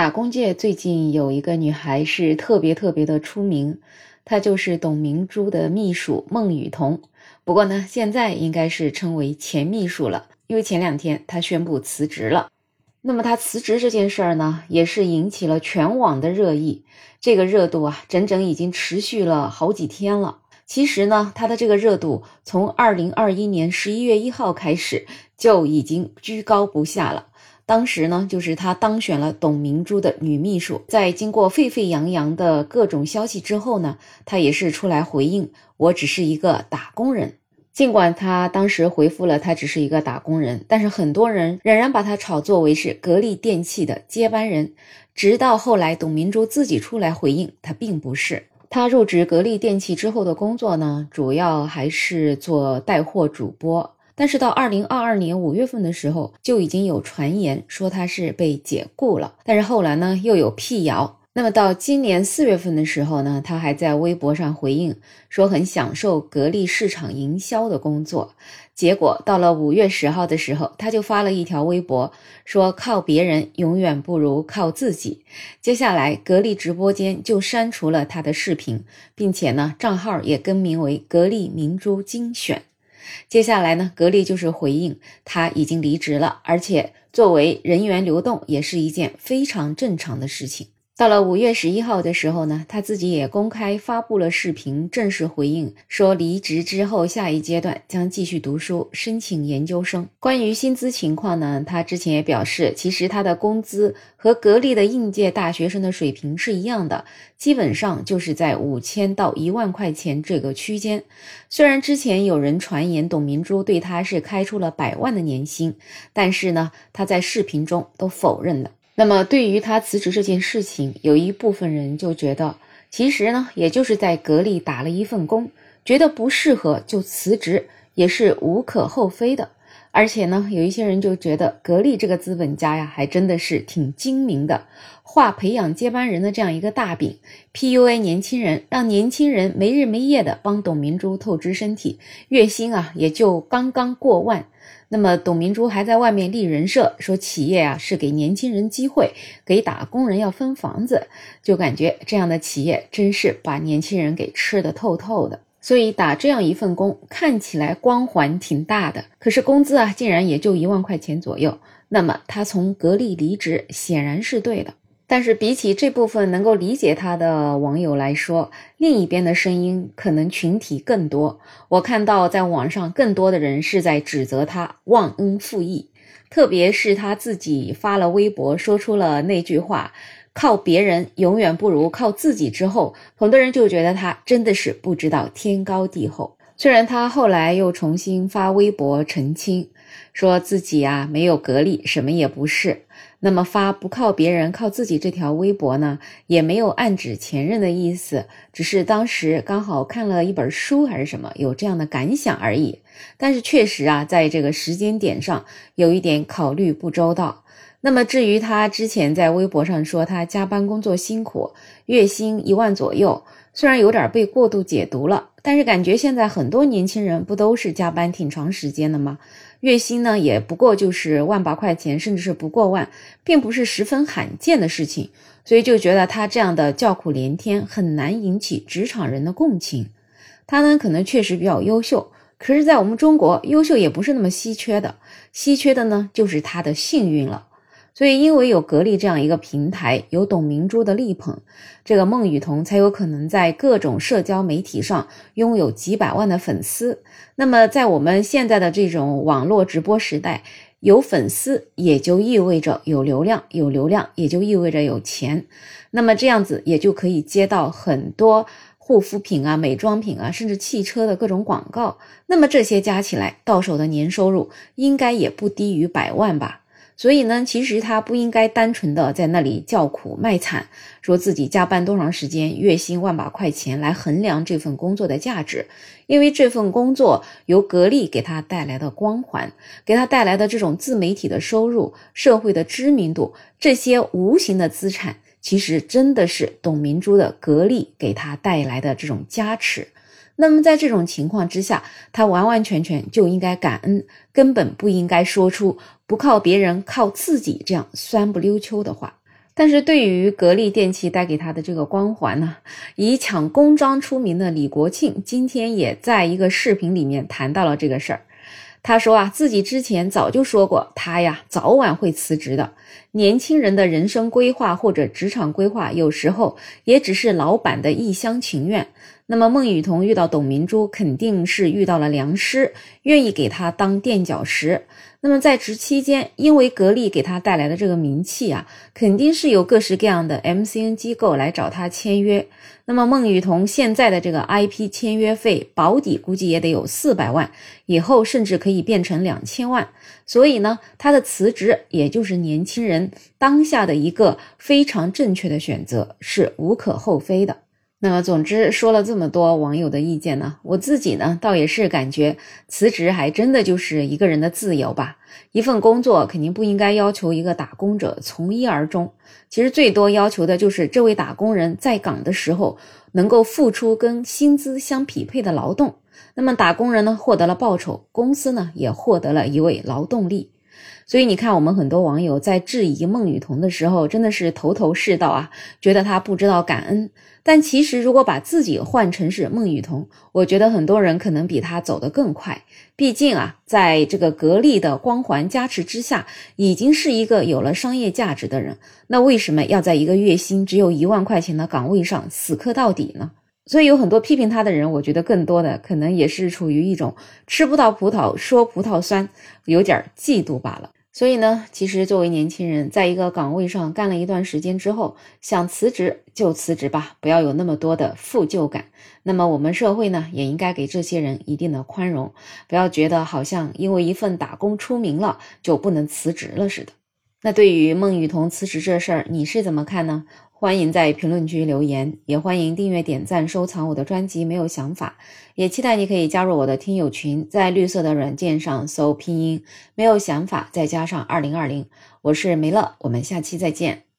打工界最近有一个女孩是特别特别的出名，她就是董明珠的秘书孟雨桐。不过呢，现在应该是称为前秘书了，因为前两天她宣布辞职了。那么她辞职这件事儿呢，也是引起了全网的热议。这个热度啊，整整已经持续了好几天了。其实呢，她的这个热度从二零二一年十一月一号开始就已经居高不下了。当时呢，就是她当选了董明珠的女秘书。在经过沸沸扬扬的各种消息之后呢，她也是出来回应：“我只是一个打工人。”尽管她当时回复了她只是一个打工人，但是很多人仍然把她炒作为是格力电器的接班人。直到后来，董明珠自己出来回应，她并不是。她入职格力电器之后的工作呢，主要还是做带货主播。但是到二零二二年五月份的时候，就已经有传言说他是被解雇了。但是后来呢，又有辟谣。那么到今年四月份的时候呢，他还在微博上回应说很享受格力市场营销的工作。结果到了五月十号的时候，他就发了一条微博说靠别人永远不如靠自己。接下来格力直播间就删除了他的视频，并且呢，账号也更名为格力明珠精选。接下来呢，格力就是回应他已经离职了，而且作为人员流动也是一件非常正常的事情。到了五月十一号的时候呢，他自己也公开发布了视频，正式回应说，离职之后下一阶段将继续读书，申请研究生。关于薪资情况呢，他之前也表示，其实他的工资和格力的应届大学生的水平是一样的，基本上就是在五千到一万块钱这个区间。虽然之前有人传言董明珠对他是开出了百万的年薪，但是呢，他在视频中都否认了。那么，对于他辞职这件事情，有一部分人就觉得，其实呢，也就是在格力打了一份工，觉得不适合就辞职，也是无可厚非的。而且呢，有一些人就觉得格力这个资本家呀，还真的是挺精明的，画培养接班人的这样一个大饼，PUA 年轻人，让年轻人没日没夜的帮董明珠透支身体，月薪啊也就刚刚过万。那么董明珠还在外面立人设，说企业啊是给年轻人机会，给打工人要分房子，就感觉这样的企业真是把年轻人给吃的透透的。所以打这样一份工看起来光环挺大的，可是工资啊竟然也就一万块钱左右。那么他从格力离职显然是对的，但是比起这部分能够理解他的网友来说，另一边的声音可能群体更多。我看到在网上更多的人是在指责他忘恩负义，特别是他自己发了微博说出了那句话。靠别人永远不如靠自己。之后，很多人就觉得他真的是不知道天高地厚。虽然他后来又重新发微博澄清，说自己啊没有格力，什么也不是。那么发不靠别人靠自己这条微博呢，也没有暗指前任的意思，只是当时刚好看了一本书还是什么，有这样的感想而已。但是确实啊，在这个时间点上有一点考虑不周到。那么至于他之前在微博上说他加班工作辛苦，月薪一万左右，虽然有点被过度解读了，但是感觉现在很多年轻人不都是加班挺长时间的吗？月薪呢也不过就是万把块钱，甚至是不过万，并不是十分罕见的事情，所以就觉得他这样的叫苦连天很难引起职场人的共情。他呢可能确实比较优秀，可是，在我们中国，优秀也不是那么稀缺的，稀缺的呢就是他的幸运了。所以，因为有格力这样一个平台，有董明珠的力捧，这个孟雨桐才有可能在各种社交媒体上拥有几百万的粉丝。那么，在我们现在的这种网络直播时代，有粉丝也就意味着有流量，有流量也就意味着有钱。那么这样子也就可以接到很多护肤品啊、美妆品啊，甚至汽车的各种广告。那么这些加起来，到手的年收入应该也不低于百万吧。所以呢，其实他不应该单纯的在那里叫苦卖惨，说自己加班多长时间，月薪万把块钱来衡量这份工作的价值，因为这份工作由格力给他带来的光环，给他带来的这种自媒体的收入、社会的知名度，这些无形的资产，其实真的是董明珠的格力给他带来的这种加持。那么在这种情况之下，他完完全全就应该感恩，根本不应该说出“不靠别人，靠自己”这样酸不溜秋的话。但是对于格力电器带给他的这个光环呢，以抢公章出名的李国庆今天也在一个视频里面谈到了这个事儿。他说啊，自己之前早就说过，他呀早晚会辞职的。年轻人的人生规划或者职场规划，有时候也只是老板的一厢情愿。那么孟雨桐遇到董明珠，肯定是遇到了良师，愿意给他当垫脚石。那么在职期间，因为格力给他带来的这个名气啊，肯定是有各式各样的 MCN 机构来找他签约。那么孟羽童现在的这个 IP 签约费保底估计也得有四百万，以后甚至可以变成两千万。所以呢，他的辞职也就是年轻人当下的一个非常正确的选择，是无可厚非的。那么，总之说了这么多网友的意见呢，我自己呢倒也是感觉辞职还真的就是一个人的自由吧。一份工作肯定不应该要求一个打工者从一而终，其实最多要求的就是这位打工人在岗的时候能够付出跟薪资相匹配的劳动。那么打工人呢获得了报酬，公司呢也获得了一位劳动力。所以你看，我们很多网友在质疑孟雨桐的时候，真的是头头是道啊，觉得他不知道感恩。但其实，如果把自己换成是孟雨桐，我觉得很多人可能比他走得更快。毕竟啊，在这个格力的光环加持之下，已经是一个有了商业价值的人。那为什么要在一个月薪只有一万块钱的岗位上死磕到底呢？所以有很多批评他的人，我觉得更多的可能也是处于一种吃不到葡萄说葡萄酸，有点嫉妒罢了。所以呢，其实作为年轻人，在一个岗位上干了一段时间之后，想辞职就辞职吧，不要有那么多的负疚感。那么我们社会呢，也应该给这些人一定的宽容，不要觉得好像因为一份打工出名了就不能辞职了似的。那对于孟雨桐辞职这事儿，你是怎么看呢？欢迎在评论区留言，也欢迎订阅、点赞、收藏我的专辑。没有想法，也期待你可以加入我的听友群，在绿色的软件上搜拼音“没有想法”，再加上二零二零。我是梅乐，我们下期再见。